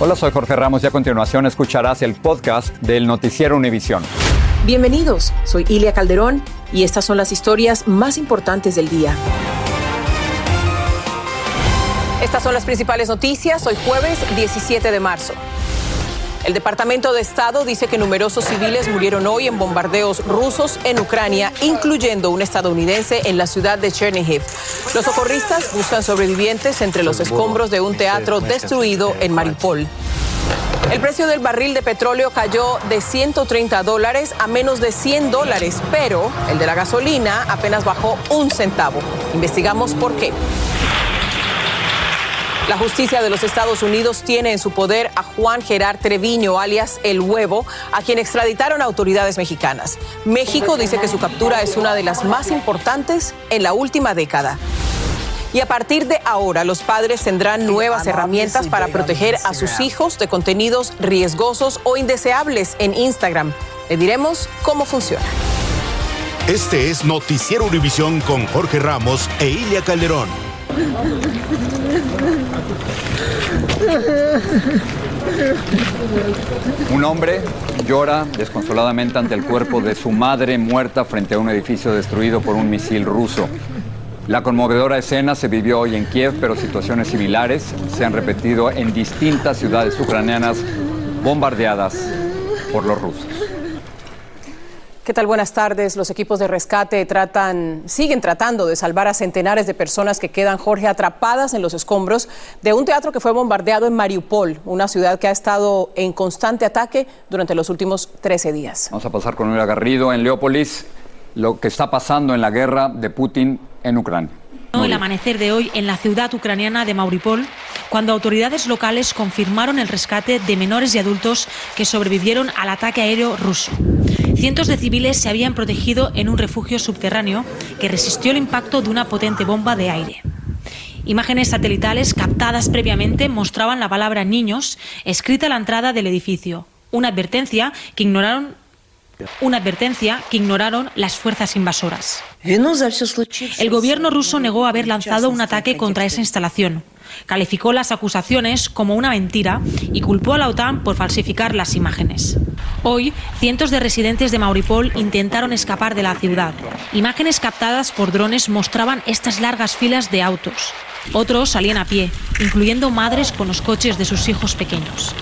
Hola, soy Jorge Ramos y a continuación escucharás el podcast del Noticiero Univisión. Bienvenidos, soy Ilia Calderón y estas son las historias más importantes del día. Estas son las principales noticias hoy jueves 17 de marzo. El Departamento de Estado dice que numerosos civiles murieron hoy en bombardeos rusos en Ucrania, incluyendo un estadounidense en la ciudad de Chernihiv. Los socorristas buscan sobrevivientes entre los escombros de un teatro destruido en Mariupol. El precio del barril de petróleo cayó de 130 dólares a menos de 100 dólares, pero el de la gasolina apenas bajó un centavo. Investigamos por qué. La justicia de los Estados Unidos tiene en su poder a Juan Gerard Treviño, alias El Huevo, a quien extraditaron autoridades mexicanas. México dice que su captura es una de las más importantes en la última década. Y a partir de ahora, los padres tendrán nuevas herramientas para proteger a sus hijos de contenidos riesgosos o indeseables en Instagram. Le diremos cómo funciona. Este es Noticiero Univisión con Jorge Ramos e Ilia Calderón. Un hombre llora desconsoladamente ante el cuerpo de su madre muerta frente a un edificio destruido por un misil ruso. La conmovedora escena se vivió hoy en Kiev, pero situaciones similares se han repetido en distintas ciudades ucranianas bombardeadas por los rusos. ¿Qué tal? Buenas tardes. Los equipos de rescate tratan, siguen tratando de salvar a centenares de personas que quedan, Jorge, atrapadas en los escombros de un teatro que fue bombardeado en Mariupol, una ciudad que ha estado en constante ataque durante los últimos 13 días. Vamos a pasar con Nuria Garrido en Leópolis, lo que está pasando en la guerra de Putin en Ucrania. El amanecer de hoy en la ciudad ucraniana de Mariupol, cuando autoridades locales confirmaron el rescate de menores y adultos que sobrevivieron al ataque aéreo ruso. Cientos de civiles se habían protegido en un refugio subterráneo que resistió el impacto de una potente bomba de aire. Imágenes satelitales captadas previamente mostraban la palabra niños escrita a la entrada del edificio, una advertencia que ignoraron una advertencia que ignoraron las fuerzas invasoras. El gobierno ruso negó haber lanzado un ataque contra esa instalación. Calificó las acusaciones como una mentira y culpó a la OTAN por falsificar las imágenes. Hoy, cientos de residentes de Mauripol intentaron escapar de la ciudad. Imágenes captadas por drones mostraban estas largas filas de autos. Otros salían a pie, incluyendo madres con los coches de sus hijos pequeños.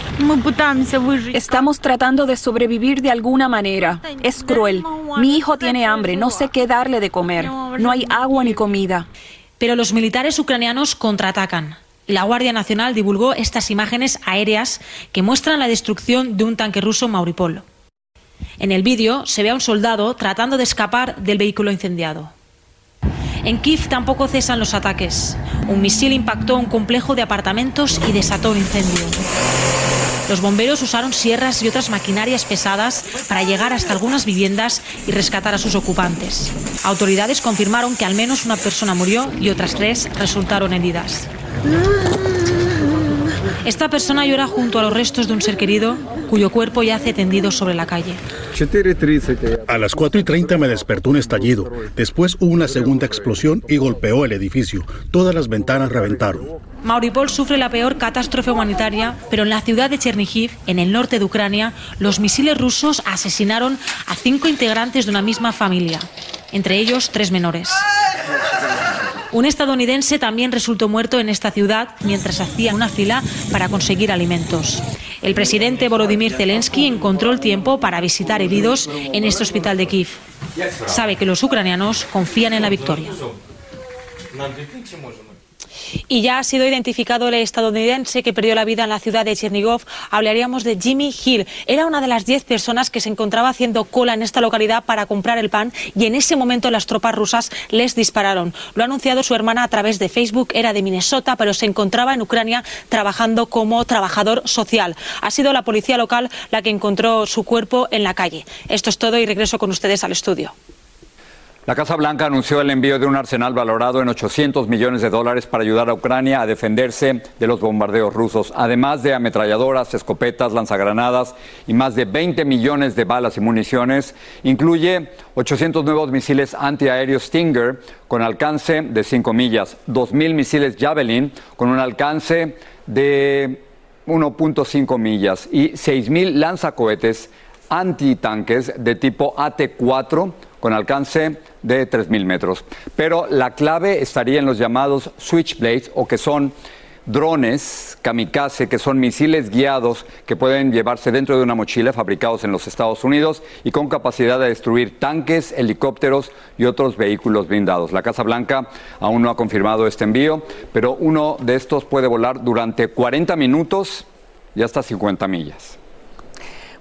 Estamos tratando de sobrevivir de alguna manera. Es cruel. Mi hijo tiene hambre, no sé qué darle de comer. No hay agua ni comida. Pero los militares ucranianos contraatacan. La Guardia Nacional divulgó estas imágenes aéreas que muestran la destrucción de un tanque ruso Mauripol. En el vídeo se ve a un soldado tratando de escapar del vehículo incendiado. En Kiev tampoco cesan los ataques. Un misil impactó un complejo de apartamentos y desató un incendio. Los bomberos usaron sierras y otras maquinarias pesadas para llegar hasta algunas viviendas y rescatar a sus ocupantes. Autoridades confirmaron que al menos una persona murió y otras tres resultaron heridas. Esta persona llora junto a los restos de un ser querido cuyo cuerpo yace tendido sobre la calle. A las 4 y 30 me despertó un estallido. Después hubo una segunda explosión y golpeó el edificio. Todas las ventanas reventaron. Mauripol sufre la peor catástrofe humanitaria, pero en la ciudad de Chernihiv, en el norte de Ucrania, los misiles rusos asesinaron a cinco integrantes de una misma familia, entre ellos tres menores. Un estadounidense también resultó muerto en esta ciudad mientras hacía una fila para conseguir alimentos. El presidente Volodymyr Zelensky encontró el tiempo para visitar heridos en este hospital de Kiev. Sabe que los ucranianos confían en la victoria. Y ya ha sido identificado el estadounidense que perdió la vida en la ciudad de Chernigov. Hablaríamos de Jimmy Hill. Era una de las 10 personas que se encontraba haciendo cola en esta localidad para comprar el pan y en ese momento las tropas rusas les dispararon. Lo ha anunciado su hermana a través de Facebook. Era de Minnesota, pero se encontraba en Ucrania trabajando como trabajador social. Ha sido la policía local la que encontró su cuerpo en la calle. Esto es todo y regreso con ustedes al estudio. La Casa Blanca anunció el envío de un arsenal valorado en 800 millones de dólares para ayudar a Ucrania a defenderse de los bombardeos rusos, además de ametralladoras, escopetas, lanzagranadas y más de 20 millones de balas y municiones. Incluye 800 nuevos misiles antiaéreos Stinger con alcance de 5 millas, 2.000 misiles Javelin con un alcance de 1.5 millas y 6.000 lanzacohetes antitanques de tipo AT-4 con alcance de 3.000 metros. Pero la clave estaría en los llamados switchblades o que son drones kamikaze, que son misiles guiados que pueden llevarse dentro de una mochila fabricados en los Estados Unidos y con capacidad de destruir tanques, helicópteros y otros vehículos blindados. La Casa Blanca aún no ha confirmado este envío, pero uno de estos puede volar durante 40 minutos y hasta 50 millas.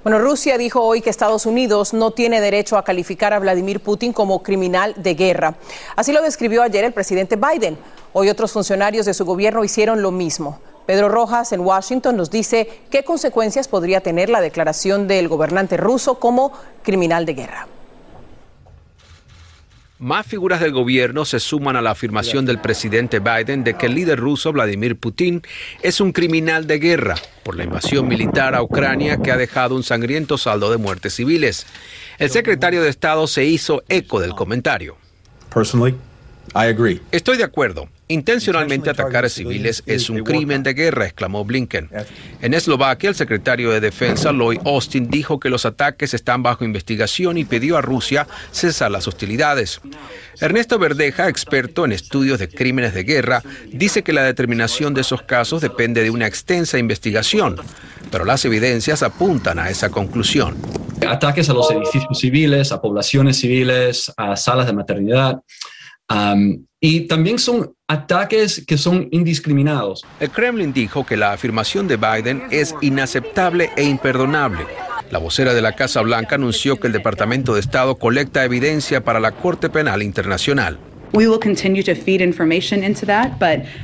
Bueno, Rusia dijo hoy que Estados Unidos no tiene derecho a calificar a Vladimir Putin como criminal de guerra. Así lo describió ayer el presidente Biden. Hoy otros funcionarios de su gobierno hicieron lo mismo. Pedro Rojas en Washington nos dice qué consecuencias podría tener la declaración del gobernante ruso como criminal de guerra. Más figuras del gobierno se suman a la afirmación del presidente Biden de que el líder ruso Vladimir Putin es un criminal de guerra por la invasión militar a Ucrania que ha dejado un sangriento saldo de muertes civiles. El secretario de Estado se hizo eco del comentario. Estoy de acuerdo. Intencionalmente atacar a civiles es un crimen de guerra, exclamó Blinken. En Eslovaquia, el secretario de Defensa, Lloyd Austin, dijo que los ataques están bajo investigación y pidió a Rusia cesar las hostilidades. Ernesto Verdeja, experto en estudios de crímenes de guerra, dice que la determinación de esos casos depende de una extensa investigación, pero las evidencias apuntan a esa conclusión. Ataques a los edificios civiles, a poblaciones civiles, a salas de maternidad y también son ataques que son indiscriminados. El Kremlin dijo que la afirmación de Biden es inaceptable e imperdonable. La vocera de la Casa Blanca anunció que el Departamento de Estado colecta evidencia para la Corte Penal Internacional.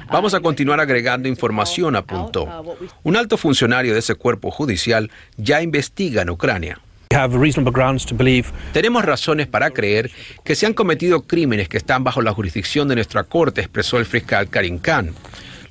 Vamos a continuar agregando información, apuntó. Un alto funcionario de ese cuerpo judicial ya investiga en Ucrania. Tenemos razones para creer que se han cometido crímenes que están bajo la jurisdicción de nuestra corte, expresó el fiscal Karim Khan.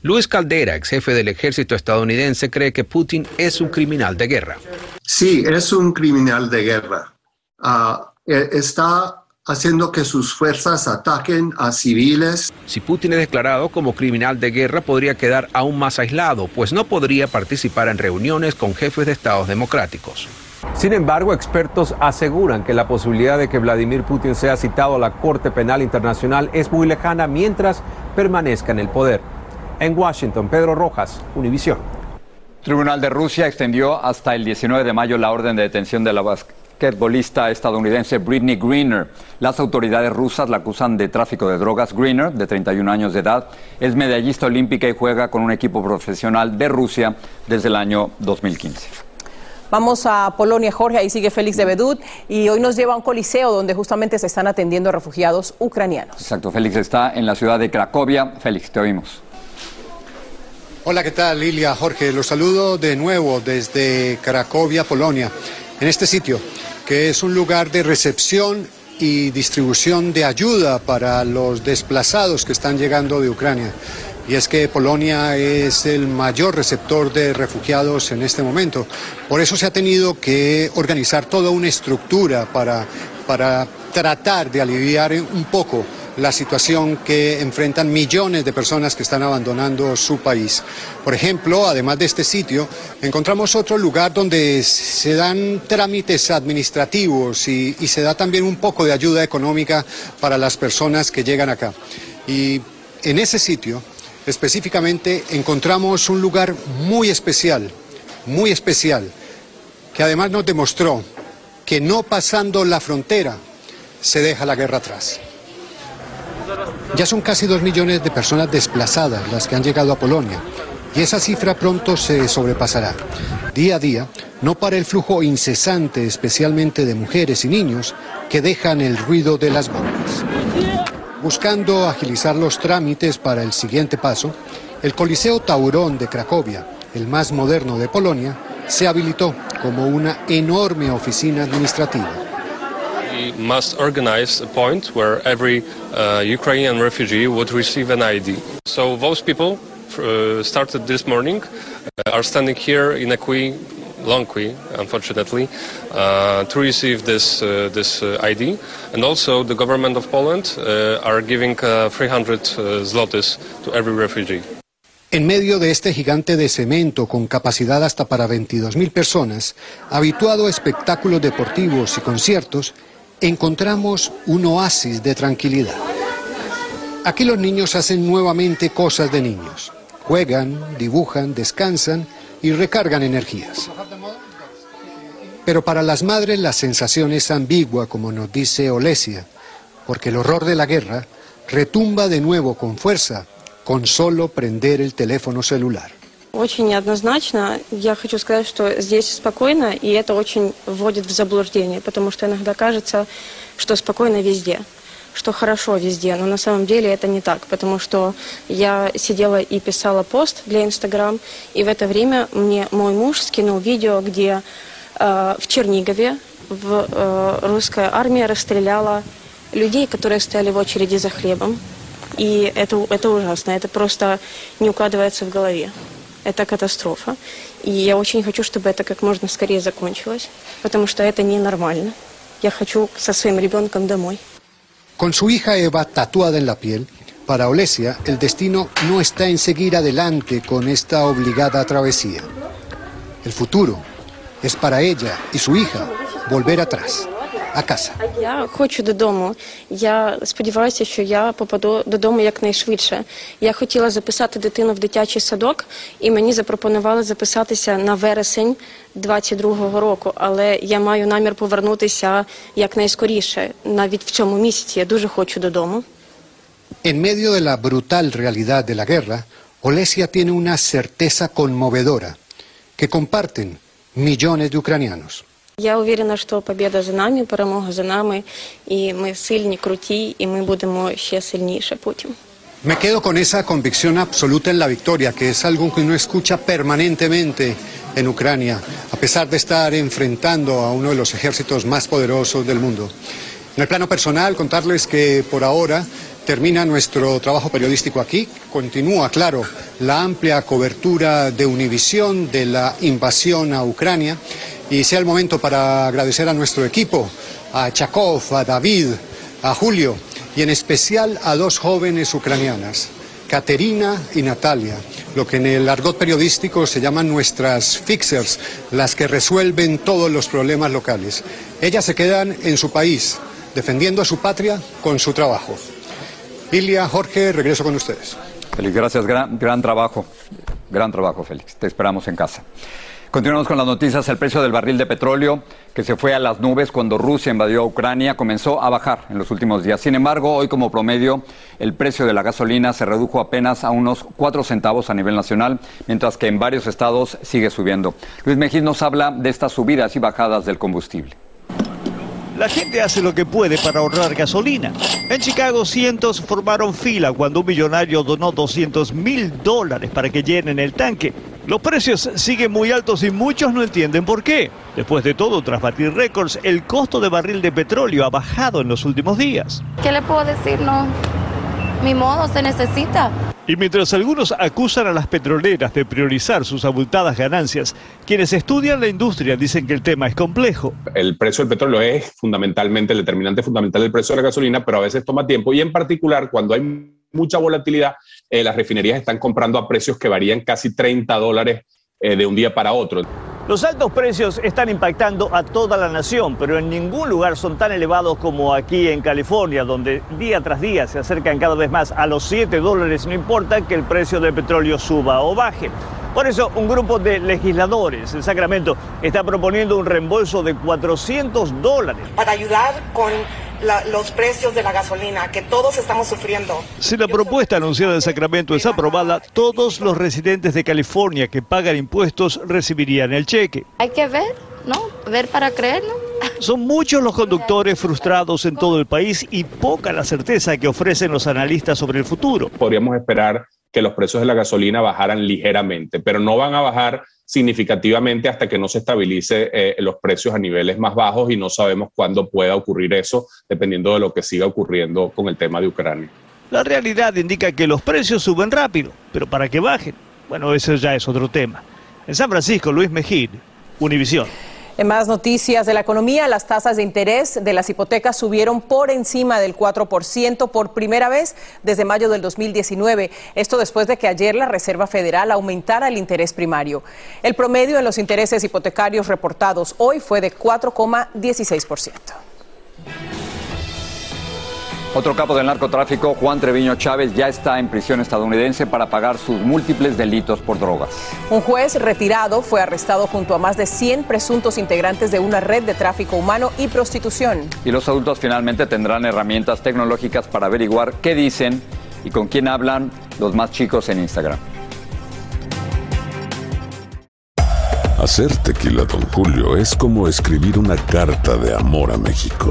Luis Caldera, ex jefe del ejército estadounidense, cree que Putin es un criminal de guerra. Sí, es un criminal de guerra. Ah, e, está haciendo que sus fuerzas ataquen a civiles. Si Putin es declarado como criminal de guerra, podría quedar aún más aislado, pues no podría participar en reuniones con jefes de estados democráticos. Sin embargo, expertos aseguran que la posibilidad de que Vladimir Putin sea citado a la Corte Penal Internacional es muy lejana mientras permanezca en el poder. En Washington, Pedro Rojas, Univisión. Tribunal de Rusia extendió hasta el 19 de mayo la orden de detención de la basquetbolista estadounidense Britney Greener. Las autoridades rusas la acusan de tráfico de drogas. Greener, de 31 años de edad, es medallista olímpica y juega con un equipo profesional de Rusia desde el año 2015. Vamos a Polonia, Jorge, ahí sigue Félix de Bedut y hoy nos lleva a un coliseo donde justamente se están atendiendo a refugiados ucranianos. Exacto, Félix está en la ciudad de Cracovia. Félix, te oímos. Hola, ¿qué tal Lilia? Jorge, los saludo de nuevo desde Cracovia, Polonia, en este sitio, que es un lugar de recepción y distribución de ayuda para los desplazados que están llegando de Ucrania y es que Polonia es el mayor receptor de refugiados en este momento. Por eso se ha tenido que organizar toda una estructura para, para tratar de aliviar un poco la situación que enfrentan millones de personas que están abandonando su país. Por ejemplo, además de este sitio, encontramos otro lugar donde se dan trámites administrativos y, y se da también un poco de ayuda económica para las personas que llegan acá. Y en ese sitio específicamente encontramos un lugar muy especial, muy especial, que además nos demostró que no pasando la frontera se deja la guerra atrás. Ya son casi dos millones de personas desplazadas las que han llegado a Polonia y esa cifra pronto se sobrepasará. Día a día no para el flujo incesante, especialmente de mujeres y niños, que dejan el ruido de las bombas. Buscando agilizar los trámites para el siguiente paso, el Coliseo Taurón de Cracovia, el más moderno de Polonia, se habilitó como una enorme oficina administrativa. We must organize a point where every uh, Ukrainian refugee would receive an ID. So those people uh, started this morning uh, are standing here in a queue long queue, unfortunately, uh, to receive this uh, this uh, ID. And also, the government of Poland are giving 300 uh, zlotys to every refugee. En medio de este gigante de cemento con capacidad hasta para 22.000 personas, habituado a espectáculos deportivos y conciertos, encontramos un oasis de tranquilidad. Aquí los niños hacen nuevamente cosas de niños. Juegan, dibujan, descansan y recargan energías. Pero para las madres la sensación es ambigua, como nos dice Olesia, porque el horror de la guerra retumba de nuevo con fuerza con solo prender el teléfono celular. Очень неоднозначно. Я хочу сказать, что здесь спокойно, и это очень вводит в заблуждение, потому что иногда кажется, что спокойно везде, что хорошо везде, но на самом деле это не так, потому что я сидела и писала пост для Инстаграм, и в это время мне мой муж скинул видео, где э, в Чернигове в, э, русская армия расстреляла людей, которые стояли в очереди за хлебом. И это, это ужасно, это просто не укладывается в голове. Это катастрофа. И я очень хочу, чтобы это как можно скорее закончилось, потому что это ненормально. Я хочу со своим ребенком домой. Con su hija Eva tatuada en la piel, para Olesia el destino no está en seguir adelante con esta obligada travesía. El futuro es para ella y su hija volver atrás, a casa. Я хочу додому. Я сподіваюся, що я попаду додому якнайшвидше. Я хотіла записати дитину в дитячий садок, і мені запропонували записатися на вересень 22-го року. Але я маю намір повернутися якнайскоріше, навіть в цьому місяці. Я дуже хочу додому. En medio de la brutal realidad de la guerra, Olesia tiene una certeza conmovedora que comparten millones de ucranianos. Я уверена, що побіда за нами, перемога за нами, і ми сильні, круті, і ми будемо ще сильніше потім. Me quedo con esa convicción absoluta en la victoria, que es algo que uno escucha permanentemente en Ucrania, a pesar de estar enfrentando a uno de los ejércitos más poderosos del mundo. En el plano personal, contarles que por ahora termina nuestro trabajo periodístico aquí. Continúa, claro, la amplia cobertura de Univisión de la invasión a Ucrania. Y sea el momento para agradecer a nuestro equipo, a Chakov, a David, a Julio y en especial a dos jóvenes ucranianas, Caterina y Natalia, lo que en el argot periodístico se llaman nuestras fixers, las que resuelven todos los problemas locales. Ellas se quedan en su país, defendiendo a su patria con su trabajo. Ilia, Jorge, regreso con ustedes. Félix, gracias. Gran, trabajo. Gran trabajo, Félix. Te esperamos en casa. Continuamos con las noticias. El precio del barril de petróleo, que se fue a las nubes cuando Rusia invadió Ucrania, comenzó a bajar en los últimos días. Sin embargo, hoy como promedio, el precio de la gasolina se redujo apenas a unos 4 centavos a nivel nacional, mientras que en varios estados sigue subiendo. Luis Mejín nos habla de estas subidas y bajadas del combustible. La gente hace lo que puede para ahorrar gasolina. En Chicago, cientos formaron fila cuando un millonario donó 200 mil dólares para que llenen el tanque. Los precios siguen muy altos y muchos no entienden por qué. Después de todo, tras batir récords, el costo de barril de petróleo ha bajado en los últimos días. ¿Qué le puedo decir? No, mi modo se necesita. Y mientras algunos acusan a las petroleras de priorizar sus abultadas ganancias, quienes estudian la industria dicen que el tema es complejo. El precio del petróleo es fundamentalmente el determinante fundamental del precio de la gasolina, pero a veces toma tiempo y en particular cuando hay mucha volatilidad, eh, las refinerías están comprando a precios que varían casi 30 dólares eh, de un día para otro. Los altos precios están impactando a toda la nación, pero en ningún lugar son tan elevados como aquí en California, donde día tras día se acercan cada vez más a los 7 dólares, no importa que el precio del petróleo suba o baje. Por eso, un grupo de legisladores en Sacramento está proponiendo un reembolso de 400 dólares. Para ayudar con los precios de la gasolina, que todos estamos sufriendo. Si la propuesta anunciada en Sacramento es aprobada, todos los residentes de California que pagan impuestos recibirían el cheque. Hay que ver, ¿no? Ver para creer, ¿no? Son muchos los conductores frustrados en todo el país y poca la certeza que ofrecen los analistas sobre el futuro. Podríamos esperar que los precios de la gasolina bajaran ligeramente, pero no van a bajar significativamente hasta que no se estabilice eh, los precios a niveles más bajos y no sabemos cuándo pueda ocurrir eso, dependiendo de lo que siga ocurriendo con el tema de Ucrania. La realidad indica que los precios suben rápido, pero para que bajen, bueno, eso ya es otro tema. En San Francisco, Luis Mejid, Univisión. En más noticias de la economía, las tasas de interés de las hipotecas subieron por encima del 4% por primera vez desde mayo del 2019. Esto después de que ayer la Reserva Federal aumentara el interés primario. El promedio en los intereses hipotecarios reportados hoy fue de 4,16%. Otro capo del narcotráfico, Juan Treviño Chávez, ya está en prisión estadounidense para pagar sus múltiples delitos por drogas. Un juez retirado fue arrestado junto a más de 100 presuntos integrantes de una red de tráfico humano y prostitución. Y los adultos finalmente tendrán herramientas tecnológicas para averiguar qué dicen y con quién hablan los más chicos en Instagram. Hacer tequila, don Julio, es como escribir una carta de amor a México.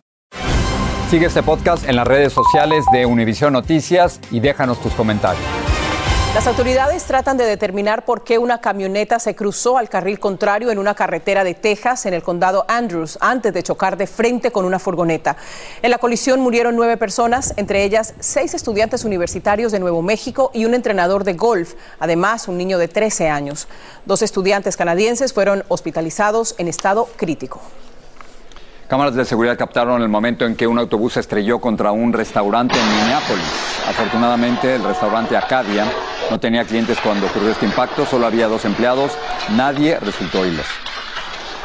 Sigue este podcast en las redes sociales de Univision Noticias y déjanos tus comentarios. Las autoridades tratan de determinar por qué una camioneta se cruzó al carril contrario en una carretera de Texas, en el condado Andrews, antes de chocar de frente con una furgoneta. En la colisión murieron nueve personas, entre ellas seis estudiantes universitarios de Nuevo México y un entrenador de golf, además un niño de 13 años. Dos estudiantes canadienses fueron hospitalizados en estado crítico. Cámaras de seguridad captaron el momento en que un autobús estrelló contra un restaurante en Minneapolis. Afortunadamente, el restaurante Acadia no tenía clientes cuando ocurrió este impacto, solo había dos empleados, nadie resultó ileso.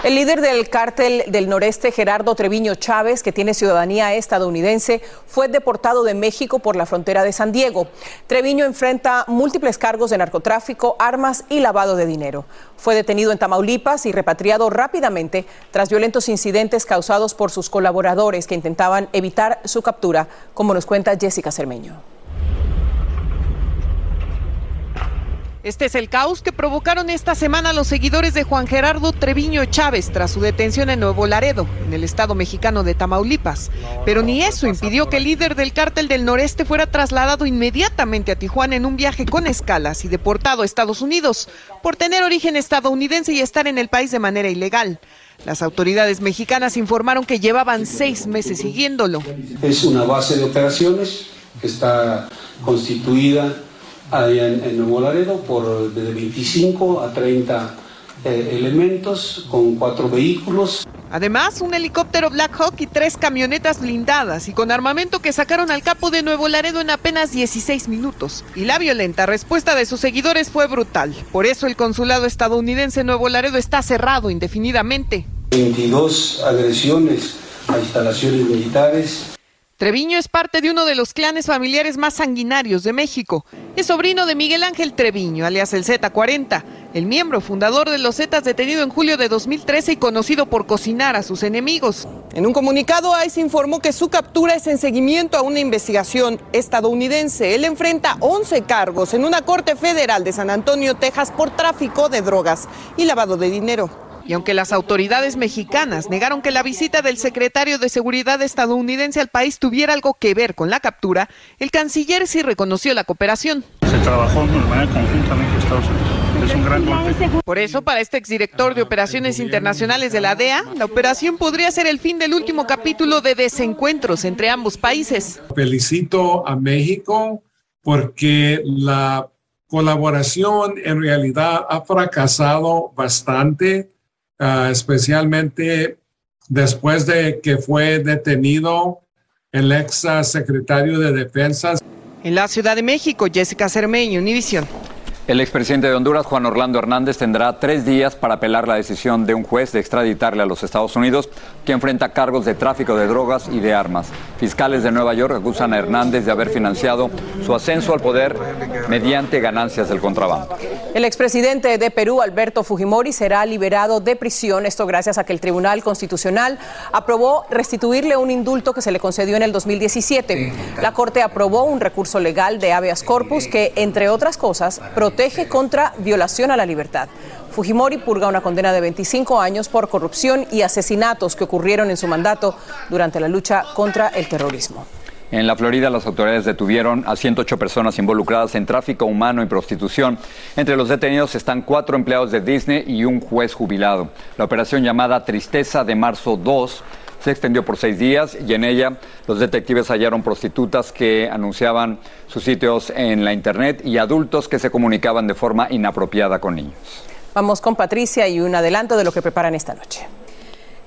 El líder del cártel del noreste, Gerardo Treviño Chávez, que tiene ciudadanía estadounidense, fue deportado de México por la frontera de San Diego. Treviño enfrenta múltiples cargos de narcotráfico, armas y lavado de dinero. Fue detenido en Tamaulipas y repatriado rápidamente tras violentos incidentes causados por sus colaboradores que intentaban evitar su captura, como nos cuenta Jessica Cermeño. Este es el caos que provocaron esta semana los seguidores de Juan Gerardo Treviño Chávez tras su detención en Nuevo Laredo, en el estado mexicano de Tamaulipas. Pero ni eso impidió que el líder del cártel del noreste fuera trasladado inmediatamente a Tijuana en un viaje con escalas y deportado a Estados Unidos por tener origen estadounidense y estar en el país de manera ilegal. Las autoridades mexicanas informaron que llevaban seis meses siguiéndolo. Es una base de operaciones que está constituida allá en, en Nuevo Laredo por de 25 a 30 eh, elementos con cuatro vehículos. Además, un helicóptero Black Hawk y tres camionetas blindadas y con armamento que sacaron al capo de Nuevo Laredo en apenas 16 minutos. Y la violenta respuesta de sus seguidores fue brutal. Por eso el consulado estadounidense en Nuevo Laredo está cerrado indefinidamente. 22 agresiones a instalaciones militares Treviño es parte de uno de los clanes familiares más sanguinarios de México. Es sobrino de Miguel Ángel Treviño, alias el Z40, el miembro fundador de los Zetas detenido en julio de 2013 y conocido por cocinar a sus enemigos. En un comunicado, ICE informó que su captura es en seguimiento a una investigación estadounidense. Él enfrenta 11 cargos en una corte federal de San Antonio, Texas, por tráfico de drogas y lavado de dinero. Y aunque las autoridades mexicanas negaron que la visita del secretario de Seguridad estadounidense al país tuviera algo que ver con la captura, el canciller sí reconoció la cooperación. Se trabajó de manera conjunta México-Estados Unidos. Es un gran golpe. Por eso, para este exdirector de Operaciones Internacionales de la DEA, la operación podría ser el fin del último capítulo de desencuentros entre ambos países. Felicito a México porque la colaboración en realidad ha fracasado bastante Ah, especialmente después de que fue detenido el ex secretario de Defensa. En la Ciudad de México, Jessica Cermeño, Univisión. El expresidente de Honduras, Juan Orlando Hernández, tendrá tres días para apelar la decisión de un juez de extraditarle a los Estados Unidos, que enfrenta cargos de tráfico de drogas y de armas. Fiscales de Nueva York acusan a Hernández de haber financiado su ascenso al poder mediante ganancias del contrabando. El expresidente de Perú, Alberto Fujimori, será liberado de prisión, esto gracias a que el Tribunal Constitucional aprobó restituirle un indulto que se le concedió en el 2017. La Corte aprobó un recurso legal de habeas corpus que, entre otras cosas, protege protege contra violación a la libertad. Fujimori purga una condena de 25 años por corrupción y asesinatos que ocurrieron en su mandato durante la lucha contra el terrorismo. En la Florida, las autoridades detuvieron a 108 personas involucradas en tráfico humano y prostitución. Entre los detenidos están cuatro empleados de Disney y un juez jubilado. La operación llamada Tristeza de Marzo 2 se extendió por seis días y en ella los detectives hallaron prostitutas que anunciaban sus sitios en la internet y adultos que se comunicaban de forma inapropiada con niños. Vamos con Patricia y un adelanto de lo que preparan esta noche.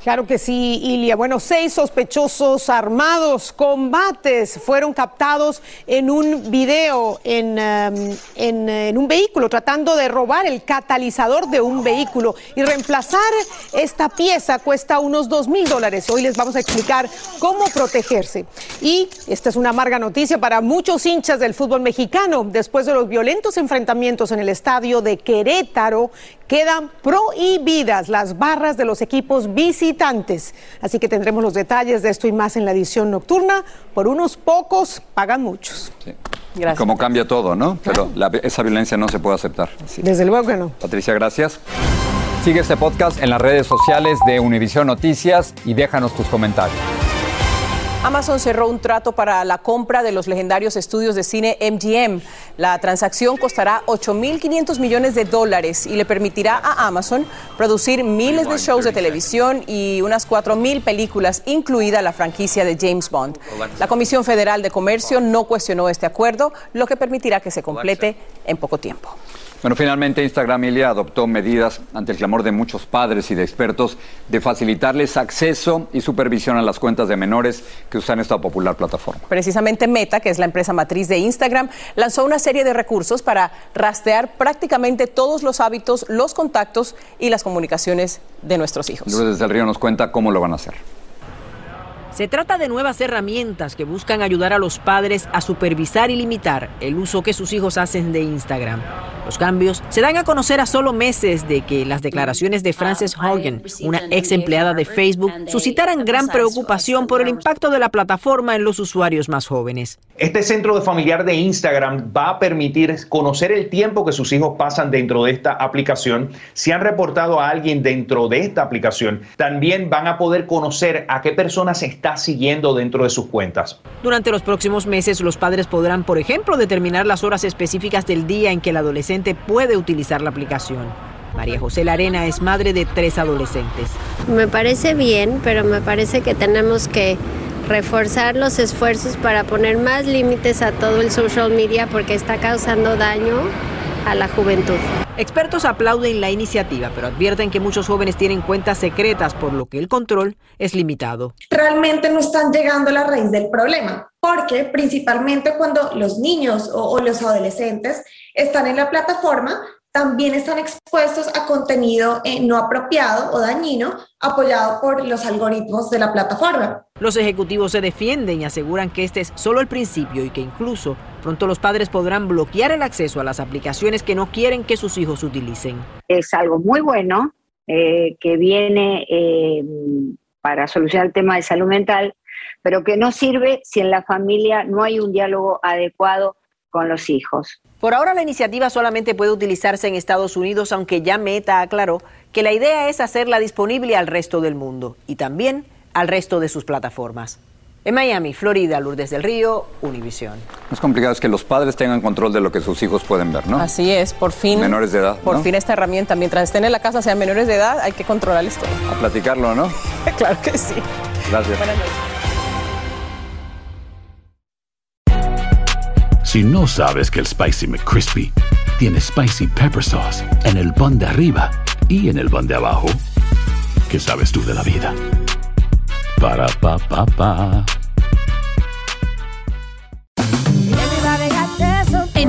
Claro que sí, Ilia. Bueno, seis sospechosos armados, combates, fueron captados en un video en, um, en, un vehículo, tratando de robar el catalizador de un vehículo. Y reemplazar esta pieza cuesta unos dos mil dólares. Hoy les vamos a explicar cómo protegerse. Y esta es una amarga noticia para muchos hinchas del fútbol mexicano. Después de los violentos enfrentamientos en el estadio de Querétaro, quedan prohibidas las barras de los equipos visitantes Así que tendremos los detalles de esto y más en la edición nocturna. Por unos pocos pagan muchos. Gracias. Como cambia todo, ¿no? Pero esa violencia no se puede aceptar. Desde luego que no. Patricia, gracias. Sigue este podcast en las redes sociales de Univision Noticias y déjanos tus comentarios. Amazon cerró un trato para la compra de los legendarios estudios de cine MGM. La transacción costará 8.500 millones de dólares y le permitirá a Amazon producir miles de shows de televisión y unas 4.000 películas, incluida la franquicia de James Bond. La Comisión Federal de Comercio no cuestionó este acuerdo, lo que permitirá que se complete en poco tiempo. Bueno, finalmente Instagram Ilia adoptó medidas ante el clamor de muchos padres y de expertos de facilitarles acceso y supervisión a las cuentas de menores que usan esta popular plataforma. Precisamente Meta, que es la empresa matriz de Instagram, lanzó una serie de recursos para rastrear prácticamente todos los hábitos, los contactos y las comunicaciones de nuestros hijos. Luis del Río nos cuenta cómo lo van a hacer. Se trata de nuevas herramientas que buscan ayudar a los padres a supervisar y limitar el uso que sus hijos hacen de Instagram. Los cambios se dan a conocer a solo meses de que las declaraciones de Frances Hogan, una ex empleada de Facebook, suscitaran gran preocupación por el impacto de la plataforma en los usuarios más jóvenes. Este centro de familiar de Instagram va a permitir conocer el tiempo que sus hijos pasan dentro de esta aplicación. Si han reportado a alguien dentro de esta aplicación, también van a poder conocer a qué personas está siguiendo dentro de sus cuentas. Durante los próximos meses, los padres podrán, por ejemplo, determinar las horas específicas del día en que el adolescente puede utilizar la aplicación. María José Larena es madre de tres adolescentes. Me parece bien, pero me parece que tenemos que reforzar los esfuerzos para poner más límites a todo el social media porque está causando daño a la juventud. Expertos aplauden la iniciativa, pero advierten que muchos jóvenes tienen cuentas secretas, por lo que el control es limitado. Realmente no están llegando a la raíz del problema, porque principalmente cuando los niños o, los adolescentes están en la plataforma, también están expuestos a contenido eh, no apropiado o dañino apoyado por los algoritmos de la plataforma. Los ejecutivos se defienden y aseguran que este es solo el principio y que incluso pronto los padres podrán bloquear el acceso a las aplicaciones que no quieren que sus hijos utilicen. Es algo muy bueno eh, que viene eh, para solucionar el tema de salud mental, pero que no sirve si en la familia no hay un diálogo adecuado con los hijos. Por ahora la iniciativa solamente puede utilizarse en Estados Unidos, aunque ya Meta aclaró que la idea es hacerla disponible al resto del mundo y también al resto de sus plataformas. En Miami, Florida, Lourdes del Río, Univisión. Lo más complicado es que los padres tengan control de lo que sus hijos pueden ver, ¿no? Así es, por fin. Menores de edad. Por ¿no? fin esta herramienta, mientras estén en la casa, sean menores de edad, hay que controlarles todo. A platicarlo, ¿no? claro que sí. Gracias. Buenas noches. Si no sabes que el Spicy McCrispy tiene Spicy Pepper Sauce en el pan de arriba y en el pan de abajo, ¿qué sabes tú de la vida? Para,